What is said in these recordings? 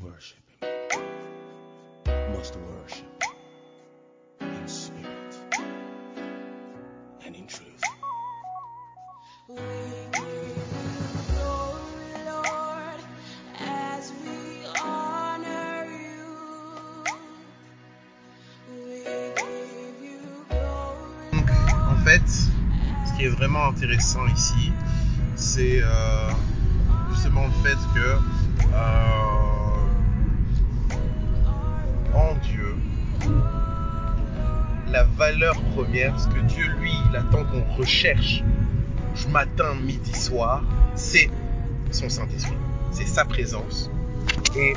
worship must worship in spirit and in truth. Donc, en fait, ce qui est vraiment intéressant ici, c'est euh, justement le fait que euh, en Dieu, la valeur première, ce que Dieu lui, il attend qu'on recherche matin, midi, soir, c'est son Saint-Esprit, c'est sa présence. Et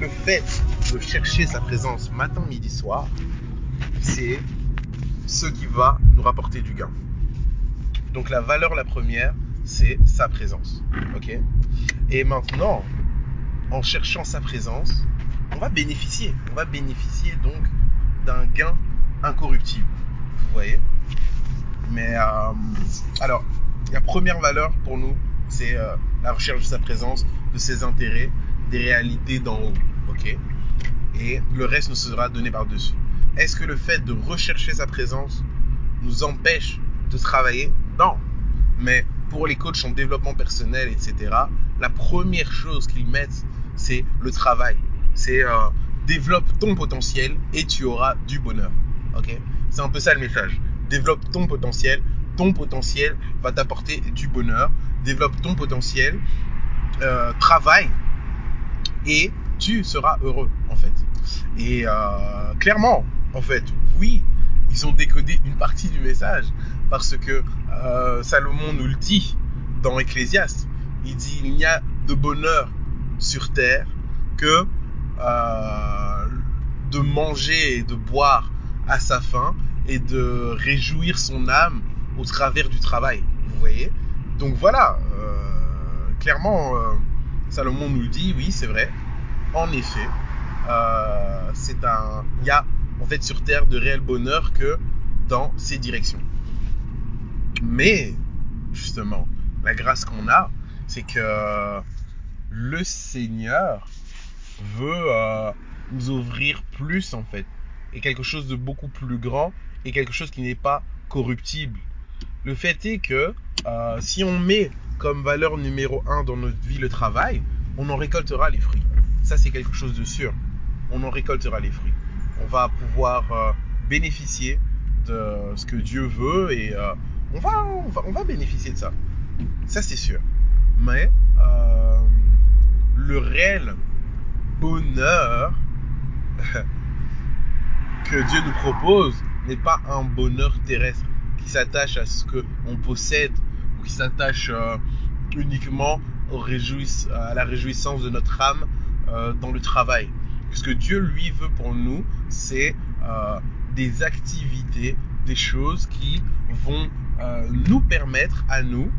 le fait de chercher sa présence matin, midi, soir, c'est ce qui va nous rapporter du gain. Donc la valeur la première, c'est sa présence. Ok? Et maintenant, en cherchant sa présence, on va bénéficier. On va bénéficier donc d'un gain incorruptible. Vous voyez Mais euh, alors, la première valeur pour nous, c'est euh, la recherche de sa présence, de ses intérêts, des réalités d'en haut. Ok Et le reste nous sera donné par-dessus. Est-ce que le fait de rechercher sa présence nous empêche de travailler? Non. Mais pour les coachs en développement personnel, etc., la première chose qu'ils mettent, c'est le travail. C'est euh, développe ton potentiel et tu auras du bonheur. Ok? C'est un peu ça le message. Développe ton potentiel. Ton potentiel va t'apporter du bonheur. Développe ton potentiel. Euh, travaille et tu seras heureux en fait. Et euh, clairement, en fait, oui, ils ont décodé une partie du message parce que euh, Salomon nous le dit dans Ecclésiaste. Il dit il n'y a de bonheur sur terre que euh, de manger et de boire à sa faim et de réjouir son âme au travers du travail. Vous voyez? Donc voilà, euh, clairement, euh, Salomon nous le dit, oui, c'est vrai. En effet, c'est un, il y a en fait sur terre de réel bonheur que dans ces directions. Mais justement, la grâce qu'on a, c'est que le Seigneur veut euh, nous ouvrir plus en fait, et quelque chose de beaucoup plus grand, et quelque chose qui n'est pas corruptible. Le fait est que euh, si on met comme valeur numéro un dans notre vie le travail, on en récoltera les fruits. Ça, c'est quelque chose de sûr. On en récoltera les fruits. On va pouvoir euh, bénéficier de ce que Dieu veut et on, va, on, va, bénéficier de ça. Ça, c'est sûr. Mais le réel bonheur que Dieu nous propose n'est pas un bonheur terrestre qui s'attache à ce que on possède ou qui s'attache euh, uniquement à la réjouissance de notre âme euh, dans le travail. Ce que Dieu lui veut pour nous, c'est euh, des activités, des choses qui vont nous permettre à nous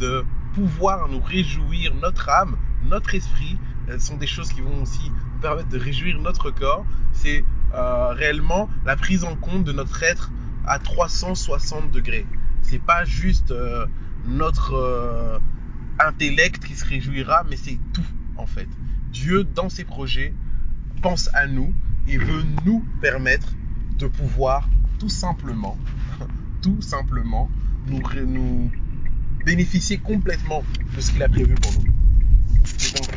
de pouvoir nous réjouir notre âme, notre esprit. Ce sont des choses qui vont aussi nous permettre de réjouir notre corps. C'est euh, réellement la prise en compte de notre être à 360 degrés. C'est pas juste euh, notre euh, intellect qui se réjouira, mais c'est tout en fait. Dieu, dans ses projets, pense à nous et veut nous permettre de pouvoir tout simplement, tout simplement, nous bénéficier complètement de ce qu'il a prévu pour nous.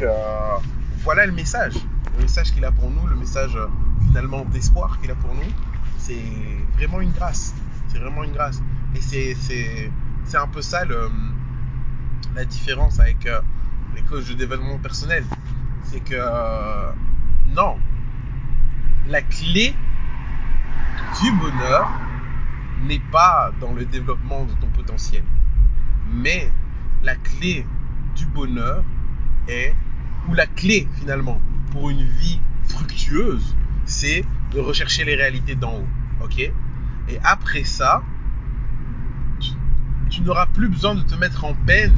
Euh, voilà le message. Le message qu'il a pour nous, le message euh, finalement d'espoir qu'il a pour nous, c'est vraiment une grâce. C'est vraiment une grâce. Et c'est, un peu ça le, la différence avec euh, les coachs de développement personnel. C'est que, non, la clé du bonheur n'est pas dans le développement de ton potentiel. Mais la clé du bonheur est, ou la clé finalement pour une vie fructueuse, c'est de rechercher les réalités d'en haut. Ok? Et après ça, tu, n'auras plus besoin de te mettre en peine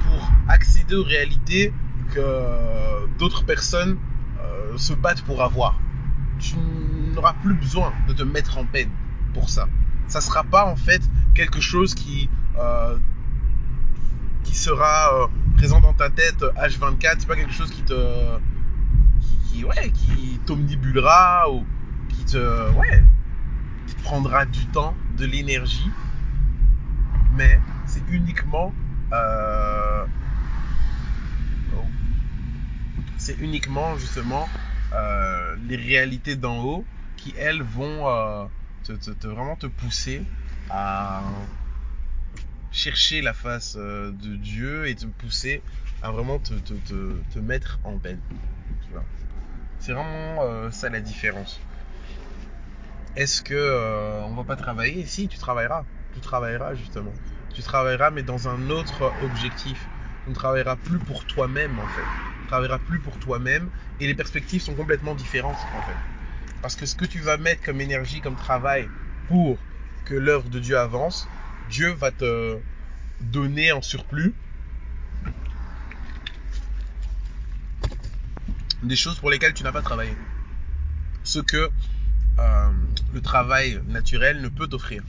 pour accéder aux réalités que d'autres personnes euh, se battent pour avoir. Tu n'auras plus besoin de te mettre en peine pour ça. Ça sera pas en fait quelque chose qui euh, qui sera euh, présent dans ta tête H24. C'est pas quelque chose qui te qui, ouais, qui t'omnibulera ou qui te, ouais, qui te prendra du temps, de l'énergie. Mais c'est uniquement, euh, c'est uniquement justement euh, les réalités d'en haut qui elles vont euh, te- te- vraiment te pousser à chercher la face euh, de Dieu et te pousser à vraiment te, te, te, te mettre en peine. C'est vraiment euh, ça la différence. Est-ce que euh, on va pas travailler? Si, tu travailleras. Tu travailleras justement. Tu travailleras, mais dans un autre objectif. Tu ne travailleras plus pour toi-même en fait. Tu travailleras plus pour toi-même et les perspectives sont complètement différentes en fait. Parce que ce que tu vas mettre comme énergie, comme travail pour que l'œuvre de Dieu avance, Dieu va te donner en surplus des choses pour lesquelles tu n'as pas travaillé. Ce que euh, le travail naturel ne peut t'offrir.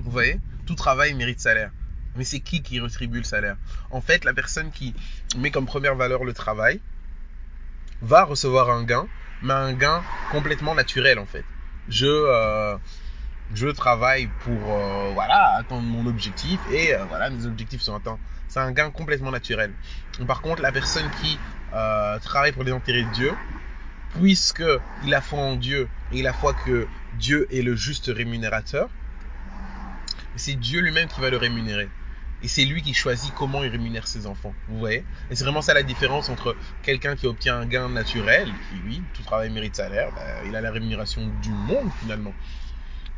Vous voyez? Tout travail mérite salaire. Mais c'est qui qui retribue le salaire? En fait, la personne qui met comme première valeur le travail va recevoir un gain, mais un gain complètement naturel en fait. Je, euh, je travaille pour euh, voilà, atteindre mon objectif et euh, voilà, mes objectifs sont atteints. C'est un gain complètement naturel. Par contre, la personne qui euh, travaille pour les intérêts de Dieu, puisque il a foi en Dieu et il a foi que Dieu est le juste rémunérateur, c'est Dieu lui-même qui va le rémunérer. Et c'est lui qui choisit comment il rémunère ses enfants. Vous voyez? Et c'est vraiment ça la différence entre quelqu'un qui obtient un gain naturel, qui oui, tout travail mérite salaire, bah, il a la rémunération du monde finalement.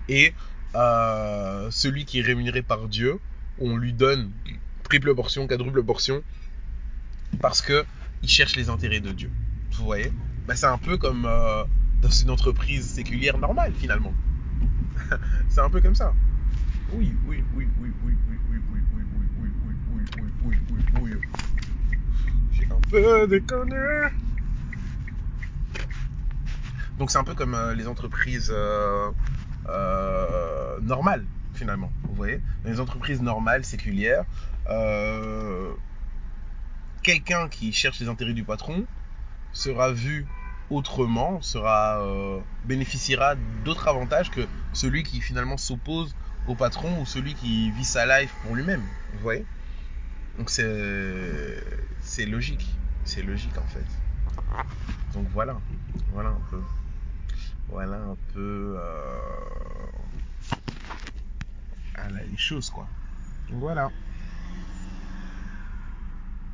Et euh, celui qui est rémunéré par Dieu, on lui donne triple portion, quadruple portion, parce que il cherche les intérêts de Dieu. Vous voyez bah, C'est un peu comme euh, dans une entreprise séculière normale finalement. c'est un peu comme ça. Oui, oui, oui, oui, oui, oui, oui, oui, oui, oui, oui, oui, oui, oui, oui, oui, oui. J'ai un peu déconné. Donc c'est un peu comme euh, les entreprises euh, euh, normales finalement. Vous voyez Dans les entreprises normales, séculières, euh, quelqu'un qui cherche les intérêts du patron sera vu autrement, sera euh, bénéficiera d'autres avantages que celui qui finalement s'oppose au patron ou celui qui vit sa life pour lui-même. Vous voyez Donc c'est c'est logique, c'est logique en fait. Donc voilà, voilà un peu, voilà un peu euh, ah, là, les choses quoi. Donc voilà.